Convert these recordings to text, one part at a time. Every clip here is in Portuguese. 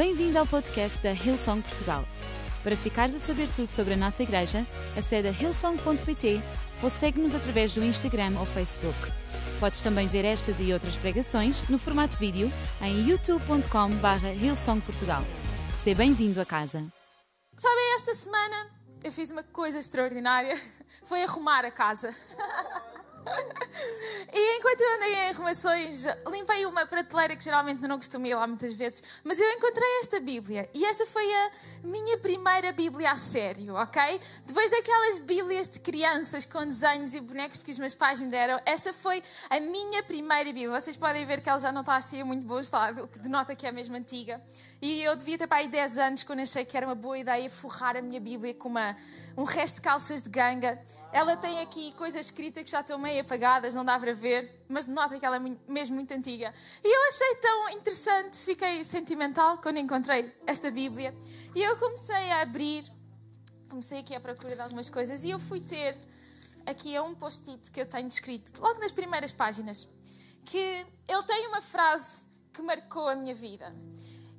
Bem-vindo ao podcast da Hillsong Portugal. Para ficares a saber tudo sobre a nossa igreja, acede a hillsong.pt ou segue-nos através do Instagram ou Facebook. Podes também ver estas e outras pregações no formato vídeo em youtube.com.br hillsongportugal. Seja bem-vindo a casa. Sabem, esta semana eu fiz uma coisa extraordinária. Foi arrumar a casa. E enquanto eu andei em arrumações, limpei uma prateleira que geralmente não costumo ir lá muitas vezes, mas eu encontrei esta Bíblia e esta foi a minha primeira Bíblia a sério, ok? Depois daquelas Bíblias de crianças com desenhos e bonecos que os meus pais me deram, esta foi a minha primeira Bíblia. Vocês podem ver que ela já não está assim em muito bom estado, o que denota que é mesmo antiga. E eu devia ter para aí 10 anos quando achei que era uma boa ideia forrar a minha Bíblia com uma, um resto de calças de ganga. Ela tem aqui coisas escritas que já estão meio apagadas, não dá para ver, mas nota que ela é mesmo muito antiga. E eu achei tão interessante, fiquei sentimental quando encontrei esta Bíblia. E eu comecei a abrir, comecei aqui à procura de algumas coisas e eu fui ter aqui um post-it que eu tenho escrito logo nas primeiras páginas, que ele tem uma frase que marcou a minha vida.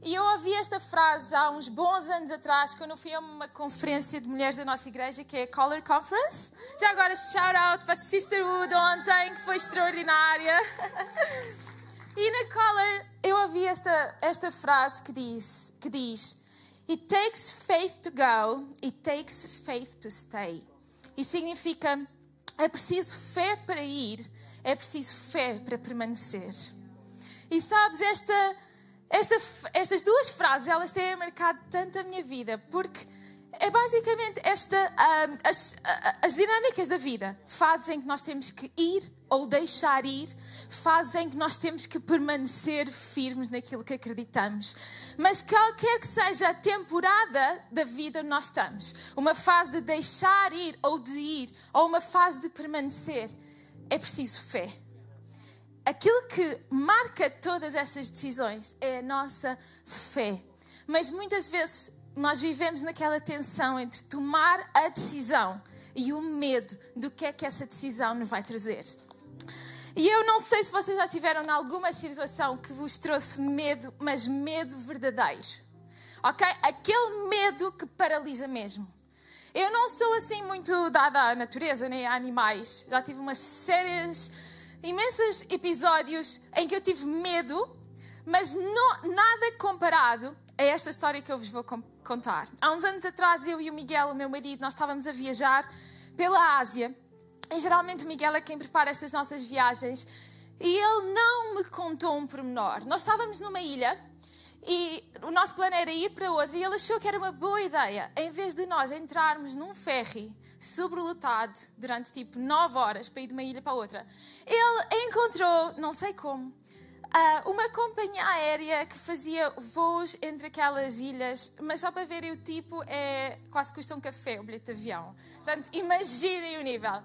E eu ouvi esta frase há uns bons anos atrás, quando fui a uma conferência de mulheres da nossa igreja, que é a Color Conference. Já agora, shout out para Sisterhood ontem, que foi extraordinária. E na Color eu ouvi esta, esta frase que diz, que diz: It takes faith to go, it takes faith to stay. E significa: é preciso fé para ir, é preciso fé para permanecer. E sabes, esta esta, estas duas frases, elas têm marcado tanto a minha vida, porque é basicamente esta, uh, as, uh, as dinâmicas da vida fazem que nós temos que ir ou deixar ir, fazem que nós temos que permanecer firmes naquilo que acreditamos. Mas qualquer que seja a temporada da vida nós estamos, uma fase de deixar ir ou de ir, ou uma fase de permanecer, é preciso fé aquilo que marca todas essas decisões é a nossa fé. Mas muitas vezes nós vivemos naquela tensão entre tomar a decisão e o medo do que é que essa decisão nos vai trazer. E eu não sei se vocês já tiveram alguma situação que vos trouxe medo, mas medo verdadeiro. Ok? Aquele medo que paralisa mesmo. Eu não sou assim muito dada à natureza nem a animais. Já tive umas sérias imensos episódios em que eu tive medo, mas não, nada comparado a esta história que eu vos vou contar. Há uns anos atrás, eu e o Miguel, o meu marido, nós estávamos a viajar pela Ásia. E geralmente o Miguel é quem prepara estas nossas viagens. E ele não me contou um pormenor. Nós estávamos numa ilha e o nosso plano era ir para outra e ele achou que era uma boa ideia, em vez de nós entrarmos num ferry sobrelotado durante tipo 9 horas para ir de uma ilha para outra. Ele encontrou, não sei como, ah, uma companhia aérea que fazia voos entre aquelas ilhas, mas só para verem o tipo, é, quase custa um café o bilhete de avião. Portanto, imaginem o nível.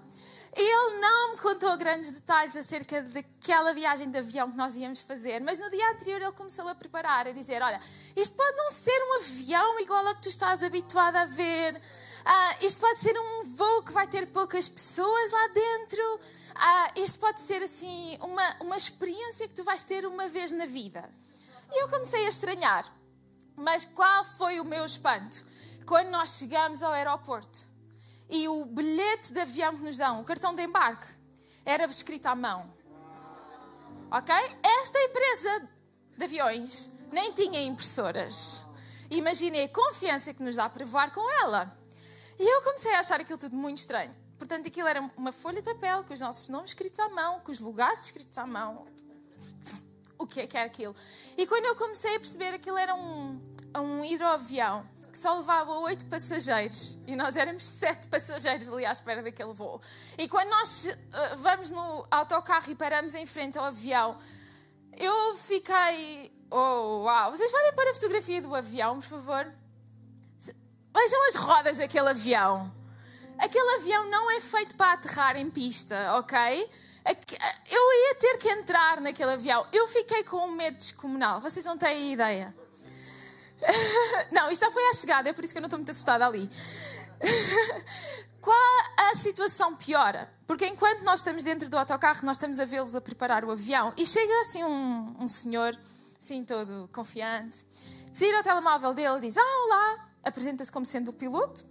Ele não me contou grandes detalhes acerca daquela viagem de avião que nós íamos fazer, mas no dia anterior ele começou a preparar, a dizer: Olha, isto pode não ser um avião igual ao que tu estás habituado a ver. Uh, isto pode ser um voo que vai ter poucas pessoas lá dentro. Uh, isto pode ser assim uma, uma experiência que tu vais ter uma vez na vida. E eu comecei a estranhar. Mas qual foi o meu espanto? Quando nós chegamos ao aeroporto e o bilhete de avião que nos dão, o cartão de embarque, era escrito à mão. Ok? Esta empresa de aviões nem tinha impressoras. Imaginei a confiança que nos dá para voar com ela. E eu comecei a achar aquilo tudo muito estranho. Portanto, aquilo era uma folha de papel com os nossos nomes escritos à mão, com os lugares escritos à mão. O que é que era aquilo? E quando eu comecei a perceber aquilo era um, um hidroavião que só levava oito passageiros e nós éramos sete passageiros ali à espera daquele voo. E quando nós uh, vamos no autocarro e paramos em frente ao avião, eu fiquei. Oh, uau! Vocês podem pôr a fotografia do avião, por favor? Vejam as rodas daquele avião. Aquele avião não é feito para aterrar em pista, ok? Eu ia ter que entrar naquele avião. Eu fiquei com um medo descomunal. Vocês não têm ideia. Não, isto já foi à chegada, é por isso que eu não estou muito assustada ali. Qual a situação piora? Porque enquanto nós estamos dentro do autocarro, nós estamos a vê-los a preparar o avião e chega assim um, um senhor assim todo confiante. Tira o telemóvel dele e diz: Ah, olá! Apresenta-se como sendo o piloto.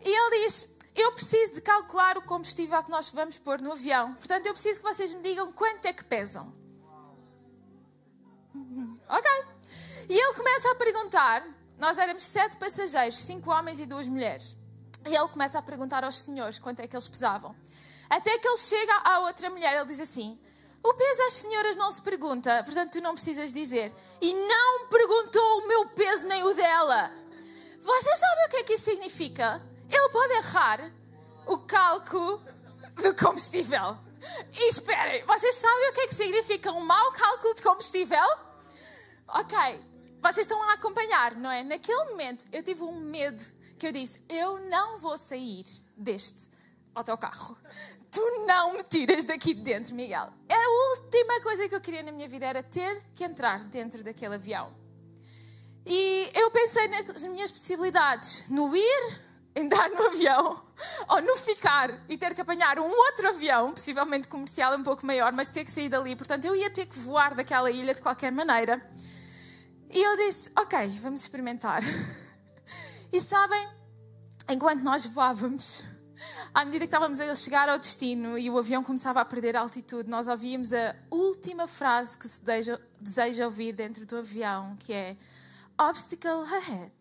E ele diz: Eu preciso de calcular o combustível que nós vamos pôr no avião. Portanto, eu preciso que vocês me digam quanto é que pesam. Ok. E ele começa a perguntar: Nós éramos sete passageiros, cinco homens e duas mulheres. E ele começa a perguntar aos senhores quanto é que eles pesavam. Até que ele chega à outra mulher, ele diz assim: O peso às senhoras não se pergunta, portanto tu não precisas dizer. E não perguntou o meu peso nem o dela. Vocês sabem o que é que isso significa? Ele pode errar o cálculo do combustível. E esperem, vocês sabem o que é que significa um mau cálculo de combustível? Ok, vocês estão a acompanhar, não é? Naquele momento eu tive um medo que eu disse: Eu não vou sair deste autocarro. Tu não me tiras daqui de dentro, Miguel. A última coisa que eu queria na minha vida era ter que entrar dentro daquele avião. E eu pensei nas minhas possibilidades: no ir, entrar no avião, ou no ficar e ter que apanhar um outro avião, possivelmente comercial um pouco maior, mas ter que sair dali. Portanto, eu ia ter que voar daquela ilha de qualquer maneira. E eu disse: Ok, vamos experimentar. E sabem, enquanto nós voávamos, à medida que estávamos a chegar ao destino e o avião começava a perder altitude, nós ouvíamos a última frase que se deseja, deseja ouvir dentro do avião, que é Obstacle ahead.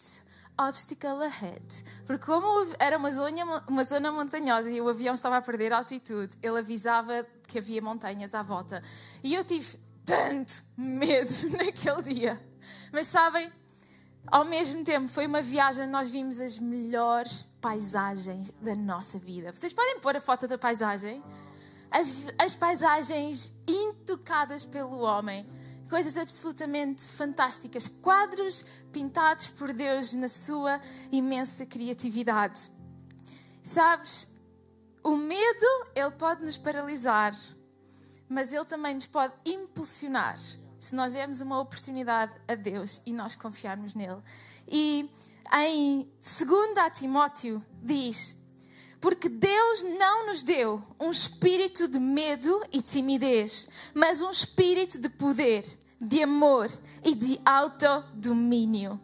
Obstacle ahead. Porque, como era uma zona, uma zona montanhosa e o avião estava a perder altitude, ele avisava que havia montanhas à volta. E eu tive tanto medo naquele dia. Mas sabem, ao mesmo tempo, foi uma viagem onde nós vimos as melhores paisagens da nossa vida. Vocês podem pôr a foto da paisagem? As, as paisagens intocadas pelo homem. Coisas absolutamente fantásticas. Quadros pintados por Deus na sua imensa criatividade. Sabes, o medo, ele pode nos paralisar, mas ele também nos pode impulsionar se nós dermos uma oportunidade a Deus e nós confiarmos nele. E em 2 Timóteo diz: Porque Deus não nos deu um espírito de medo e timidez, mas um espírito de poder, de amor e de autodomínio.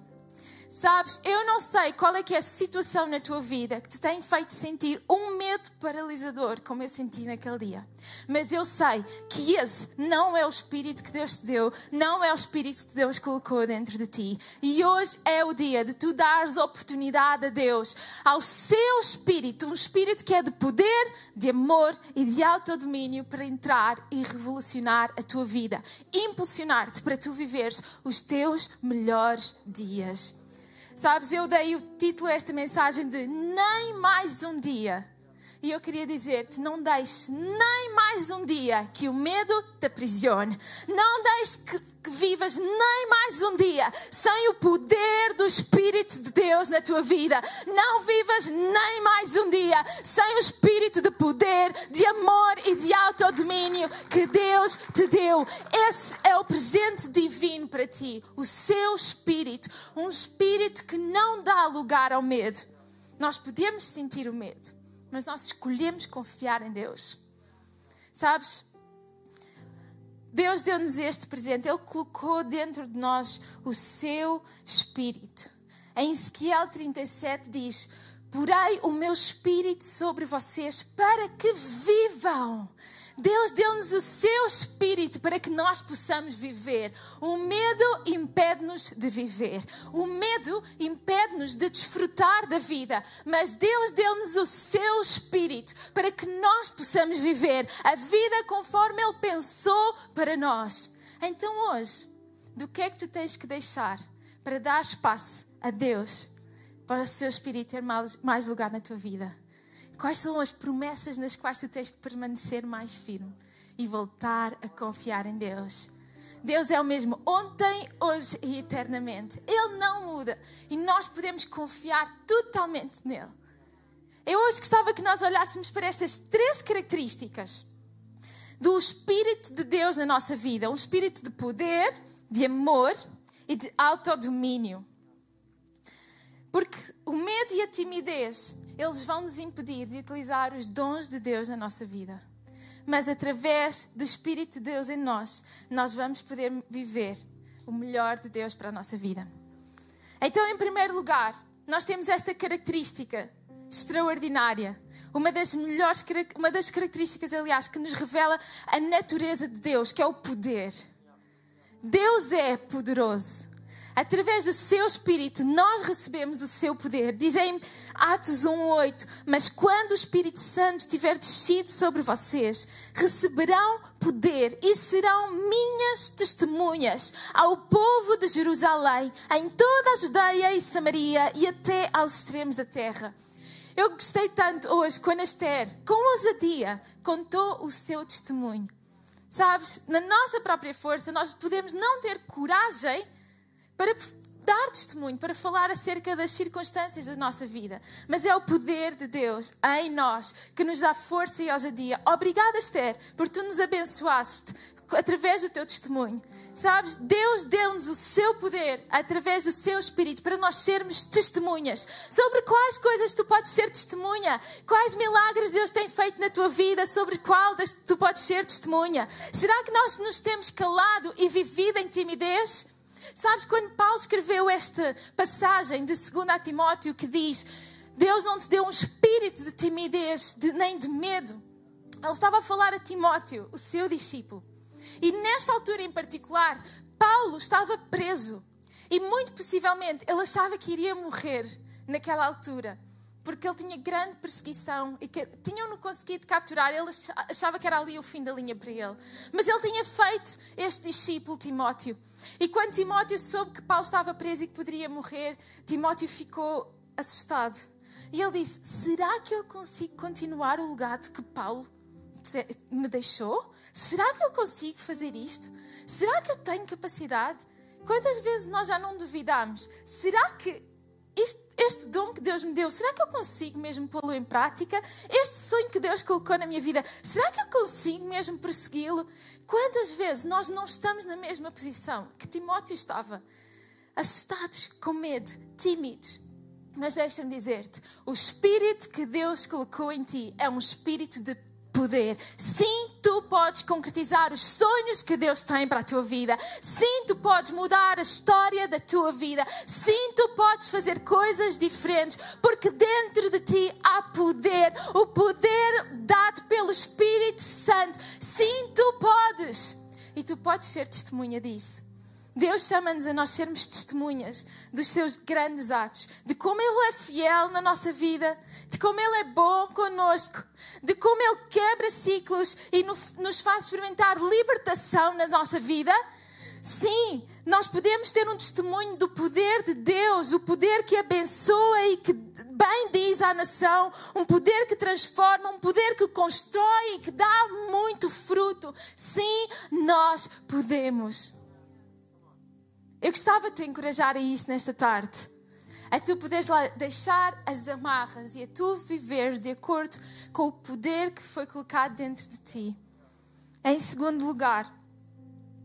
Sabes, eu não sei qual é que é a situação na tua vida que te tem feito sentir um medo paralisador, como eu senti naquele dia. Mas eu sei que esse não é o espírito que Deus te deu, não é o espírito que Deus colocou dentro de ti. E hoje é o dia de tu dares oportunidade a Deus, ao seu espírito, um espírito que é de poder, de amor e de autodomínio para entrar e revolucionar a tua vida, impulsionar-te para tu viveres os teus melhores dias. Sabes, eu dei o título a esta mensagem de Nem mais um dia. E eu queria dizer-te: não deixes nem mais um dia que o medo te aprisione. Não deixes que, que, vivas nem mais um dia sem o poder do Espírito de Deus na tua vida. Não vivas nem mais um dia sem o Espírito de poder, de amor e de autodomínio que Deus te deu. Esse é o presente divino para ti. O seu Espírito. Um Espírito que não dá lugar ao medo. Nós podemos sentir o medo mas nós escolhemos confiar em Deus. Sabes? Deus deu-nos este presente, Ele colocou dentro de nós o seu espírito. Em Ezequiel 37 diz: Porei o meu espírito sobre vocês para que vivam. Deus deu-nos o seu espírito para que nós possamos viver. O medo impede-nos de viver. O medo impede-nos de desfrutar da vida. Mas Deus deu-nos o seu espírito para que nós possamos viver a vida conforme Ele pensou para nós. Então hoje, do que é que tu tens que deixar para dar espaço a Deus, para o seu espírito ter mais lugar na tua vida? Quais são as promessas nas quais tu tens que permanecer mais firme e voltar a confiar em Deus? Deus é o mesmo ontem, hoje e eternamente. Ele não muda e nós podemos confiar totalmente nele. Eu hoje gostava que nós olhássemos para estas três características do Espírito de Deus na nossa vida: um espírito de poder, de amor e de autodomínio. Porque o medo e a timidez eles vão nos impedir de utilizar os dons de Deus na nossa vida. mas através do Espírito de Deus em nós, nós vamos poder viver o melhor de Deus para a nossa vida. Então, em primeiro lugar, nós temos esta característica extraordinária. Uma das melhores, uma das características, aliás, que nos revela a natureza de Deus, que é o poder. Deus é poderoso através do seu Espírito, nós recebemos o seu poder. Dizem Atos 1,8: Mas quando o Espírito Santo tiver descido sobre vocês, receberão poder e serão minhas testemunhas ao povo de Jerusalém, em toda a Judeia e Samaria e até aos extremos da terra. Eu gostei tanto hoje quando Esther, com ousadia, contou o seu testemunho. Sabes, na nossa própria força, nós podemos não ter coragem para dar testemunho, para falar acerca das circunstâncias da nossa vida. Mas é o poder de Deus em nós que nos dá força e ousadia. Obrigada, Esther, por tu nos abençoaste através do teu testemunho. Sabes, Deus deu-nos o seu poder através do seu Espírito para nós sermos testemunhas. Sobre quais coisas tu podes ser testemunha? Quais milagres Deus tem feito na tua vida? Sobre qual tu podes ser testemunha? Será que nós nos temos calado e vivido em timidez? Sabes, quando Paulo escreveu esta passagem de 2 Timóteo que diz: Deus não te deu um espírito de timidez de, nem de medo. Ele estava a falar a Timóteo, o seu discípulo. E nesta altura em particular, Paulo estava preso. E muito possivelmente ele achava que iria morrer naquela altura porque ele tinha grande perseguição e que tinham-no conseguido capturar, ele achava que era ali o fim da linha para ele. Mas ele tinha feito este discípulo, Timóteo. E quando Timóteo soube que Paulo estava preso e que poderia morrer, Timóteo ficou assustado. E ele disse: Será que eu consigo continuar o legado que Paulo me deixou? Será que eu consigo fazer isto? Será que eu tenho capacidade? Quantas vezes nós já não duvidamos? Será que este, este, dom que Deus me deu, será que eu consigo mesmo pô-lo em prática? Este sonho que Deus colocou na minha vida, será que eu consigo mesmo persegui-lo? Quantas vezes nós não estamos na mesma posição que Timóteo estava? Assustados, com medo, tímidos. Mas deixa-me dizer-te: o espírito que Deus colocou em ti é um espírito de poder. Sim, tu podes concretizar os sonhos que Deus tem para a tua vida. Sim, tu podes mudar a história da tua vida. Sim, tu podes fazer coisas diferentes, porque dentro de ti há poder o poder dado pelo Espírito Santo. Sim, tu podes. E tu podes ser testemunha disso. Deus chama-nos a nós sermos testemunhas dos seus grandes atos, de como Ele é fiel na nossa vida, de como Ele é bom conosco, de como Ele quebra ciclos e nos faz experimentar libertação na nossa vida. Sim, nós podemos ter um testemunho do poder de Deus, o poder que abençoa e que bem diz à nação, um poder que transforma, um poder que constrói e que dá muito fruto. Sim, nós podemos. Eu gostava de te encorajar a isso nesta tarde. A tu poderes deixar as amarras e a tu viver de acordo com o poder que foi colocado dentro de ti. Em segundo lugar,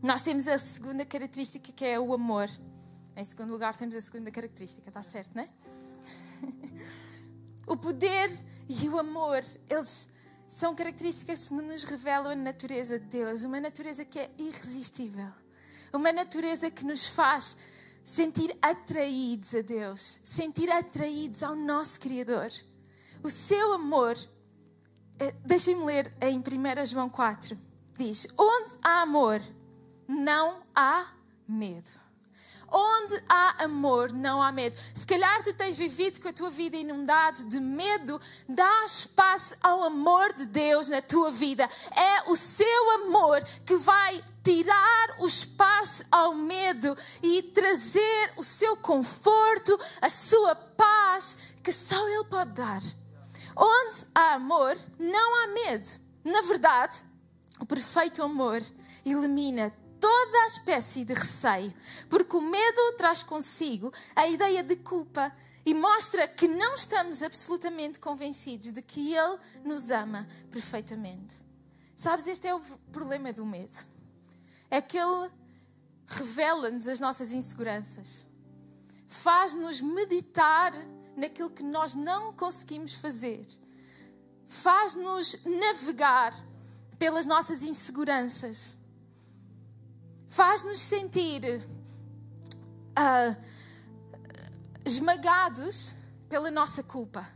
nós temos a segunda característica que é o amor. Em segundo lugar, temos a segunda característica, está certo, não é? o poder e o amor, eles são características que nos revelam a natureza de Deus, uma natureza que é irresistível uma natureza que nos faz sentir atraídos a Deus, sentir atraídos ao nosso Criador. O seu amor, eh, deixem-me ler em 1 João 4, diz: Onde há amor, não há medo. Onde há amor, não há medo. Se calhar tu tens vivido com a tua vida inundado de medo, dá espaço ao amor de Deus na tua vida. É o seu amor que vai tirar o espaço ao medo e trazer o seu conforto, a sua paz, que só Ele pode dar. Onde há amor, não há medo. Na verdade, o perfeito amor elimina toda a espécie de receio, porque o medo traz consigo a ideia de culpa e mostra que não estamos absolutamente convencidos de que Ele nos ama perfeitamente. Sabes, este é o problema do medo. É que Ele revela-nos as nossas inseguranças, faz-nos meditar naquilo que nós não conseguimos fazer, faz-nos navegar pelas nossas inseguranças. Faz-nos sentir uh, esmagados pela nossa culpa.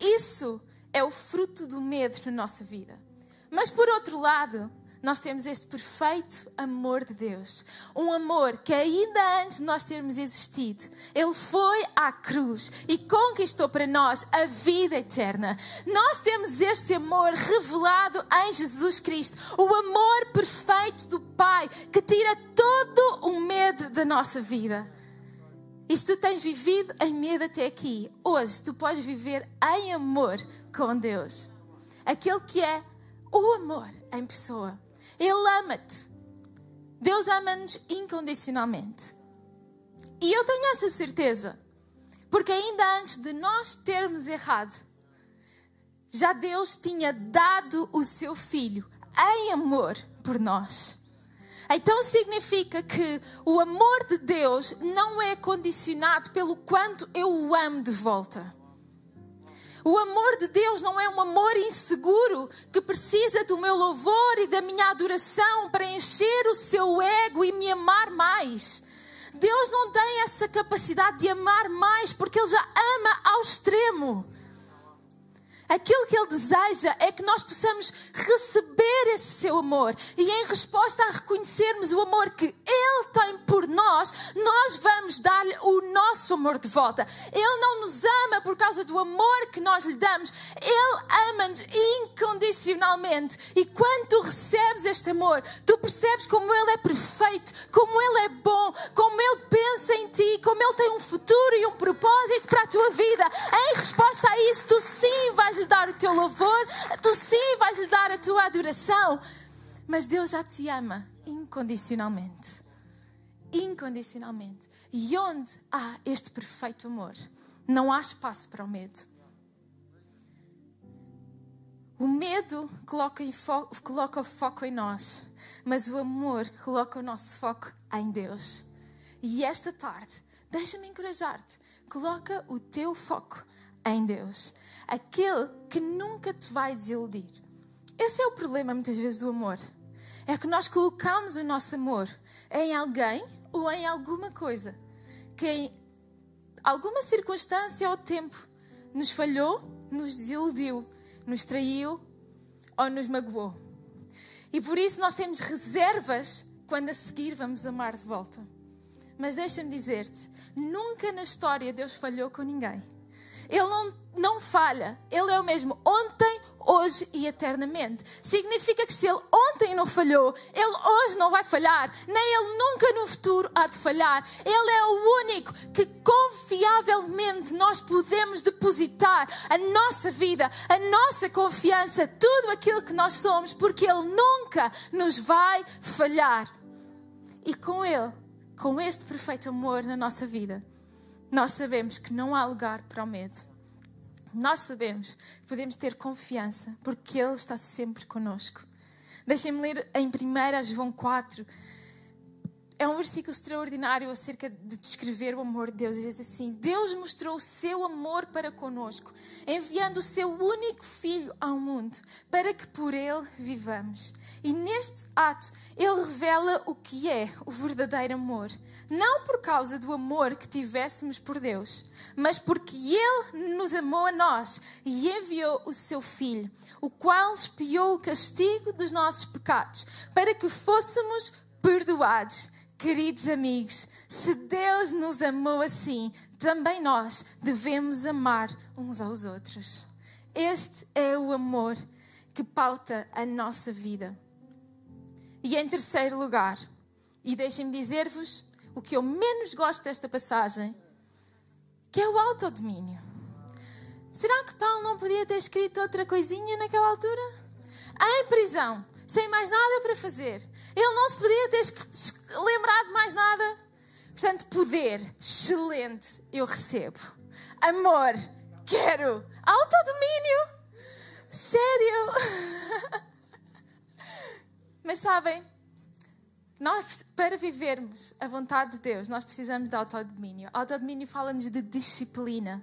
Isso é o fruto do medo na nossa vida. Mas por outro lado, nós temos este perfeito amor de Deus. Um amor que, ainda antes de nós termos existido, Ele foi à cruz e conquistou para nós a vida eterna. Nós temos este amor revelado em Jesus Cristo. O amor perfeito do Pai que tira todo o medo da nossa vida. E se tu tens vivido em medo até aqui, hoje tu podes viver em amor com Deus. Aquele que é o amor em pessoa. Ele ama-te. Deus ama-nos incondicionalmente. E eu tenho essa certeza, porque ainda antes de nós termos errado, já Deus tinha dado o seu filho em amor por nós. Então significa que o amor de Deus não é condicionado pelo quanto eu o amo de volta. O amor de Deus não é um amor inseguro que precisa do meu louvor e da minha adoração para encher o seu ego e me amar mais. Deus não tem essa capacidade de amar mais porque Ele já ama ao extremo. Aquilo que Ele deseja é que nós possamos receber esse seu amor e, em resposta a reconhecermos o amor que Ele tem por nós, nós vamos dar-lhe o nosso amor de volta. Ele não nos ama por causa do amor que nós lhe damos, Ele ama-nos incondicionalmente. E quando tu recebes este amor, tu percebes como Ele é perfeito, como Ele é bom, como Ele pensa em ti, como Ele tem um futuro e um propósito para a tua vida. Em resposta a isso, tu sim vais vais lhe dar o teu louvor, tu sim vais lhe dar a tua adoração. Mas Deus já te ama incondicionalmente. Incondicionalmente. E onde há este perfeito amor, não há espaço para o medo. O medo coloca, coloca o foco em nós, mas o amor coloca o nosso foco em Deus. E esta tarde, deixa-me encorajar-te, coloca o teu foco em Deus. Aquele que nunca te vai desiludir. Esse é o problema, muitas vezes, do amor. É que nós colocamos o nosso amor em alguém ou em alguma coisa que, em alguma circunstância ou tempo, nos falhou, nos desiludiu, nos traiu ou nos magoou. E por isso nós temos reservas quando a seguir vamos amar de volta. Mas deixa-me dizer-te: nunca na história Deus falhou com ninguém. Ele não, não falha. Ele é o mesmo ontem, hoje e eternamente. Significa que se ele ontem não falhou, ele hoje não vai falhar, nem ele nunca no futuro há de falhar. Ele é o único que confiavelmente nós podemos depositar a nossa vida, a nossa confiança, tudo aquilo que nós somos, porque ele nunca nos vai falhar. E com ele, com este perfeito amor na nossa vida, nós sabemos que não há lugar para o medo. Nós sabemos que podemos ter confiança porque Ele está sempre conosco. Deixem-me ler em 1 João 4, é um versículo extraordinário acerca de descrever o amor de Deus. Diz assim: Deus mostrou o seu amor para conosco, enviando o seu único filho ao mundo, para que por ele vivamos. E neste ato, ele revela o que é o verdadeiro amor. Não por causa do amor que tivéssemos por Deus, mas porque ele nos amou a nós e enviou o seu filho, o qual espiou o castigo dos nossos pecados, para que fôssemos perdoados. Queridos amigos, se Deus nos amou assim, também nós devemos amar uns aos outros. Este é o amor que pauta a nossa vida. E em terceiro lugar, e deixem-me dizer-vos o que eu menos gosto desta passagem, que é o autodomínio. Será que Paulo não podia ter escrito outra coisinha naquela altura? Em prisão, sem mais nada para fazer. Ele não se podia ter lembrado de mais nada. Portanto, poder, excelente, eu recebo. Amor, quero. Autodomínio, sério. Mas sabem, nós, para vivermos a vontade de Deus, nós precisamos de autodomínio. Autodomínio fala-nos de disciplina.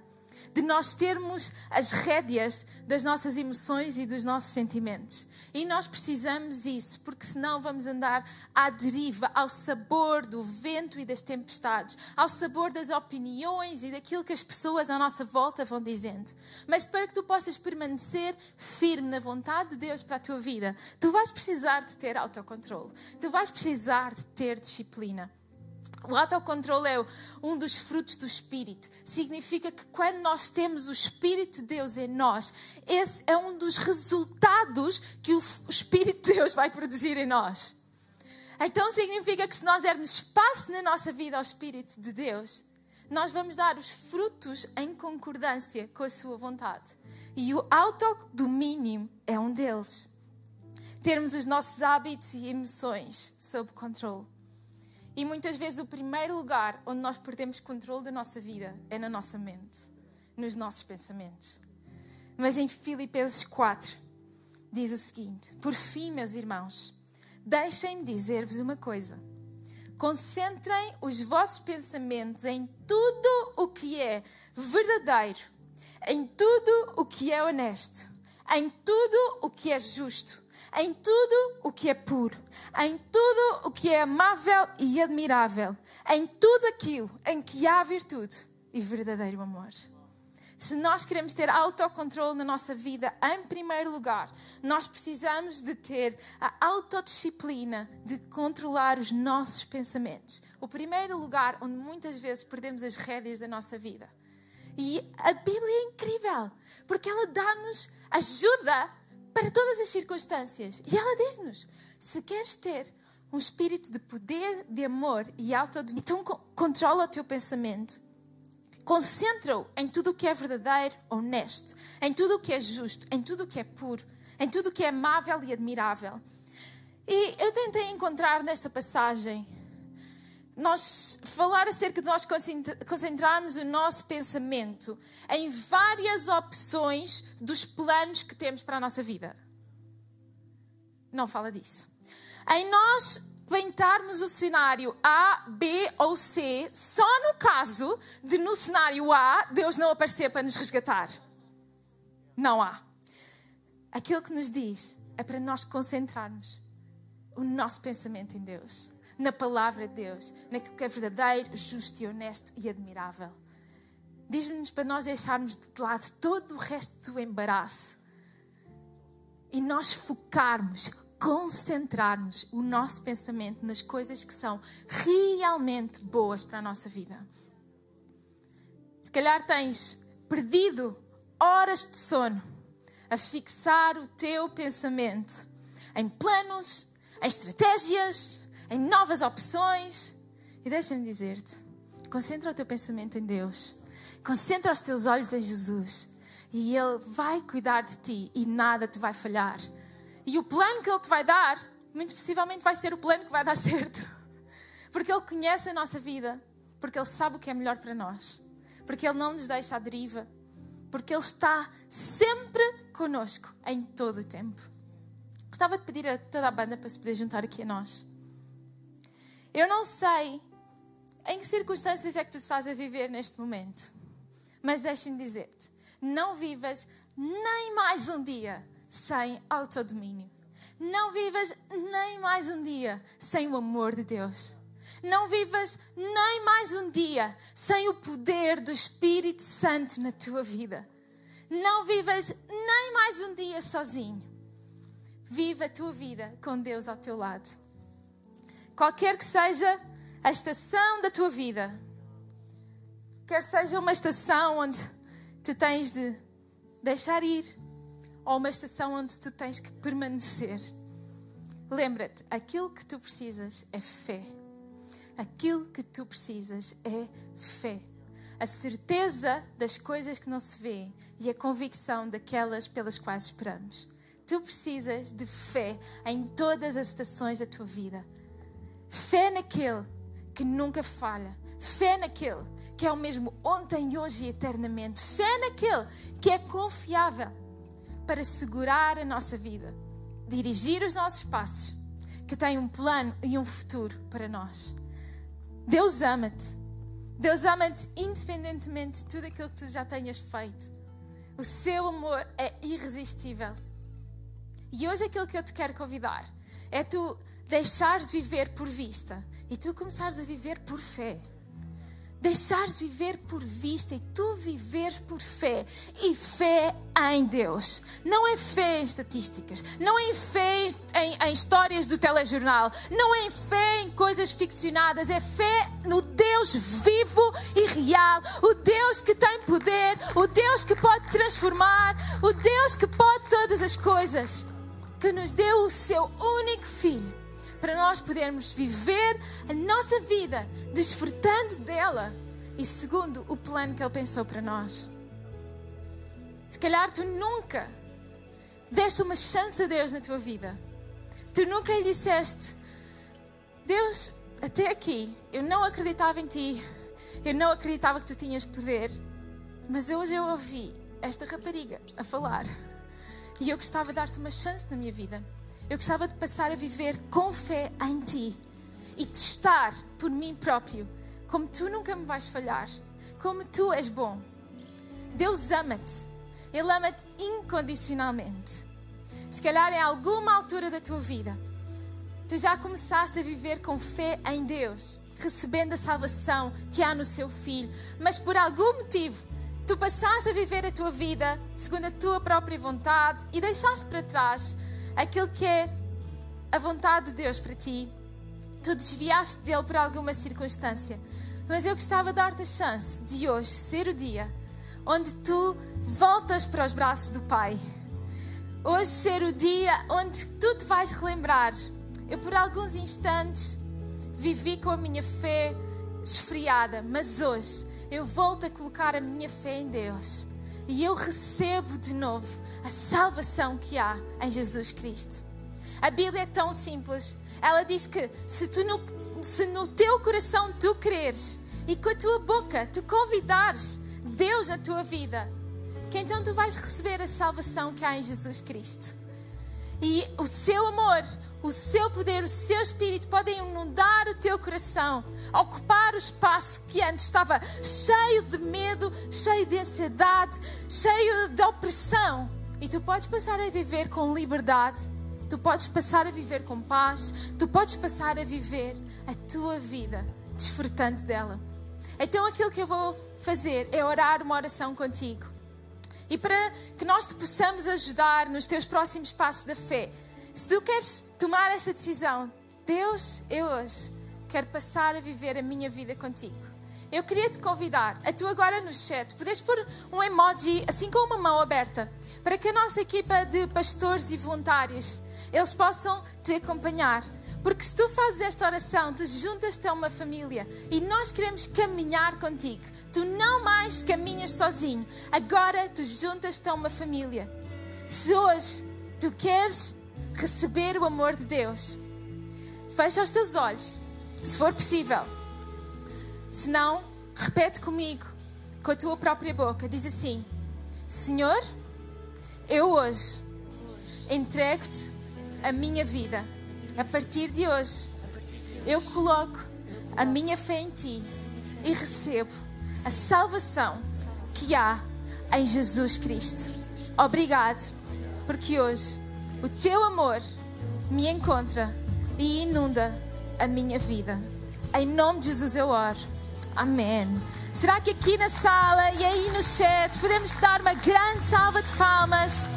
De nós termos as rédeas das nossas emoções e dos nossos sentimentos. E nós precisamos isso, porque senão vamos andar à deriva, ao sabor do vento e das tempestades, ao sabor das opiniões e daquilo que as pessoas à nossa volta vão dizendo. Mas para que tu possas permanecer firme na vontade de Deus para a tua vida, tu vais precisar de ter autocontrole, tu vais precisar de ter disciplina. O autocontrole é um dos frutos do Espírito. Significa que quando nós temos o Espírito de Deus em nós, esse é um dos resultados que o Espírito de Deus vai produzir em nós. Então significa que se nós dermos espaço na nossa vida ao Espírito de Deus, nós vamos dar os frutos em concordância com a sua vontade. E o autodomínio é um deles. Termos os nossos hábitos e emoções sob controle. E muitas vezes o primeiro lugar onde nós perdemos controle da nossa vida é na nossa mente, nos nossos pensamentos. Mas em Filipenses 4 diz o seguinte: Por fim, meus irmãos, deixem-me dizer-vos uma coisa. Concentrem os vossos pensamentos em tudo o que é verdadeiro, em tudo o que é honesto, em tudo o que é justo em tudo o que é puro, em tudo o que é amável e admirável, em tudo aquilo em que há virtude e verdadeiro amor. Se nós queremos ter autocontrole na nossa vida, em primeiro lugar, nós precisamos de ter a autodisciplina de controlar os nossos pensamentos. O primeiro lugar onde muitas vezes perdemos as rédeas da nossa vida. E a Bíblia é incrível, porque ela dá-nos ajuda para todas as circunstâncias. E ela diz-nos: se queres ter um espírito de poder, de amor e autodomínio, então controla o teu pensamento. Concentra-o em tudo o que é verdadeiro, honesto, em tudo o que é justo, em tudo o que é puro, em tudo o que é amável e admirável. E eu tentei encontrar nesta passagem nós falar acerca de nós concentrarmos o nosso pensamento em várias opções dos planos que temos para a nossa vida. Não fala disso. Em nós pintarmos o cenário A, B ou C só no caso de no cenário A Deus não aparecer para nos resgatar. Não há. Aquilo que nos diz é para nós concentrarmos o nosso pensamento em Deus na palavra de Deus, naquilo que é verdadeiro, justo e honesto e admirável. Diz-nos para nós deixarmos de lado todo o resto do embaraço e nós focarmos, concentrarmos o nosso pensamento nas coisas que são realmente boas para a nossa vida. Se calhar tens perdido horas de sono a fixar o teu pensamento em planos, em estratégias, em novas opções. E deixa-me dizer-te: concentra o teu pensamento em Deus, concentra os teus olhos em Jesus, e Ele vai cuidar de ti e nada te vai falhar. E o plano que Ele te vai dar, muito possivelmente vai ser o plano que vai dar certo, porque Ele conhece a nossa vida, porque Ele sabe o que é melhor para nós, porque Ele não nos deixa à deriva, porque Ele está sempre conosco em todo o tempo. Gostava de pedir a toda a banda para se poder juntar aqui a nós. Eu não sei em que circunstâncias é que tu estás a viver neste momento, mas deixa-me dizer-te: não vivas nem mais um dia sem autodomínio. Não vivas nem mais um dia sem o amor de Deus. Não vivas nem mais um dia sem o poder do Espírito Santo na tua vida. Não vivas nem mais um dia sozinho. Viva a tua vida com Deus ao teu lado qualquer que seja a estação da tua vida, quer seja uma estação onde tu tens de deixar ir, ou uma estação onde tu tens que permanecer. Lembra-te, aquilo que tu precisas é fé. Aquilo que tu precisas é fé. A certeza das coisas que não se vê e a convicção daquelas pelas quais esperamos. Tu precisas de fé em todas as estações da tua vida. Fé naquele que nunca falha. Fé naquele que é o mesmo ontem, hoje e eternamente. Fé naquele que é confiável para segurar a nossa vida, dirigir os nossos passos, que tem um plano e um futuro para nós. Deus ama-te. Deus ama-te independentemente de tudo aquilo que tu já tenhas feito. O seu amor é irresistível. E hoje aquilo que eu te quero convidar é tu deixares de viver por vista e tu começares a viver por fé. Deixares de viver por vista e tu viveres por fé. E fé em Deus. Não é fé em estatísticas. Não é fé em, em histórias do telejornal. Não é fé em coisas ficcionadas. É fé no Deus vivo e real. O Deus que tem poder. O Deus que pode transformar. O Deus que pode todas as coisas. Que nos deu o seu único filho para nós podermos viver a nossa vida desfrutando dela e segundo o plano que Ele pensou para nós. Se calhar tu nunca deste uma chance a Deus na tua vida. Tu nunca lhe disseste: Deus, até aqui eu não acreditava em ti, eu não acreditava que tu tinhas poder, mas hoje eu ouvi esta rapariga a falar e eu gostava de dar-te uma chance na minha vida. Eu gostava de passar a viver com fé em Ti e testar por mim próprio como Tu nunca me vais falhar, como Tu és bom. Deus ama-te, Ele ama-te incondicionalmente. Se calhar em alguma altura da tua vida, tu já começaste a viver com fé em Deus, recebendo a salvação que há no seu Filho, mas por algum motivo tu passaste a viver a tua vida segundo a tua própria vontade e deixaste para trás aquilo que é a vontade de Deus para ti, tu desviaste dele por alguma circunstância. Mas eu gostava de dar-te a chance de hoje ser o dia onde tu voltas para os braços do Pai. Hoje ser o dia onde tu te vais relembrar. Eu, por alguns instantes, vivi com a minha fé esfriada, mas hoje eu volto a colocar a minha fé em Deus e eu recebo de novo a salvação que há em Jesus Cristo. A Bíblia é tão simples. Ela diz que se, tu no, se no teu coração tu creres e com a tua boca tu convidares Deus na tua vida, que então tu vais receber a salvação que há em Jesus Cristo. E o seu amor, o seu poder, o seu espírito podem inundar o teu coração, ocupar o espaço que antes estava cheio de medo, cheio de ansiedade, cheio de opressão. E tu podes passar a viver com liberdade, tu podes passar a viver com paz, tu podes passar a viver a tua vida desfrutando dela. Então aquilo que eu vou fazer é orar uma oração contigo. E para que nós te possamos ajudar nos teus próximos passos da fé, se tu queres tomar esta decisão, Deus, eu hoje quero passar a viver a minha vida contigo. Eu queria te convidar a tu agora no chat podes pôr um emoji assim com uma mão aberta para que a nossa equipa de pastores e voluntários eles possam te acompanhar. Porque se tu fazes esta oração, tu juntas-te a uma família e nós queremos caminhar contigo. Tu não mais caminhas sozinho, agora tu juntas-te a uma família. Se hoje tu queres receber o amor de Deus, fecha os teus olhos, se for possível. Se não, repete comigo, com a tua própria boca. Diz assim: Senhor, eu hoje entrego-te a minha vida. A partir de hoje, eu coloco a minha fé em ti e recebo a salvação que há em Jesus Cristo. Obrigado, porque hoje o teu amor me encontra e inunda a minha vida. Em nome de Jesus eu oro. Amém. Será que aqui na sala e aí no chat podemos dar uma grande salva de palmas?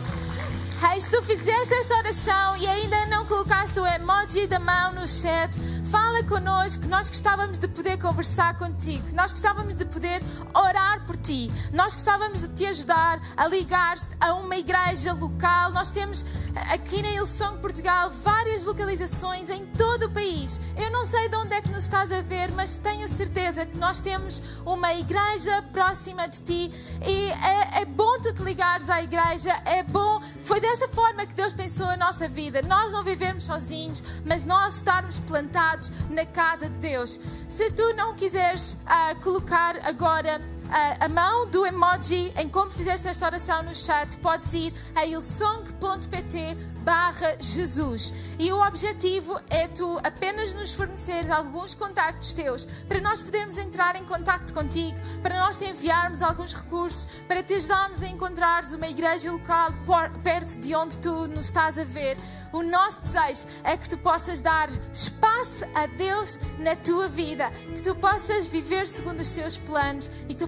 Hey, se tu fizeste esta oração e ainda não colocaste o emoji da mão no chat, fala connosco. Nós gostávamos de poder conversar contigo. Nós gostávamos de poder orar por ti. Nós gostávamos de te ajudar a ligar-te a uma igreja local. Nós temos aqui na Ilsong Portugal várias localizações em todo o país. Eu não sei de onde é que nos estás a ver, mas tenho certeza que nós temos uma igreja próxima de ti e é, é bom tu te ligares à igreja. É bom. Foi dessa forma que Deus pensou a nossa vida. Nós não vivemos sozinhos, mas nós estarmos plantados na casa de Deus. Se tu não quiseres uh, colocar agora a, a mão do emoji em como fizeste esta oração no chat, podes ir a ilsong.pt barra Jesus. E o objetivo é tu apenas nos forneceres alguns contactos teus para nós podermos entrar em contacto contigo, para nós te enviarmos alguns recursos, para te ajudarmos a encontrares uma igreja local por, perto de onde tu nos estás a ver. O nosso desejo é que tu possas dar espaço a Deus na tua vida, que tu possas viver segundo os seus planos e que tu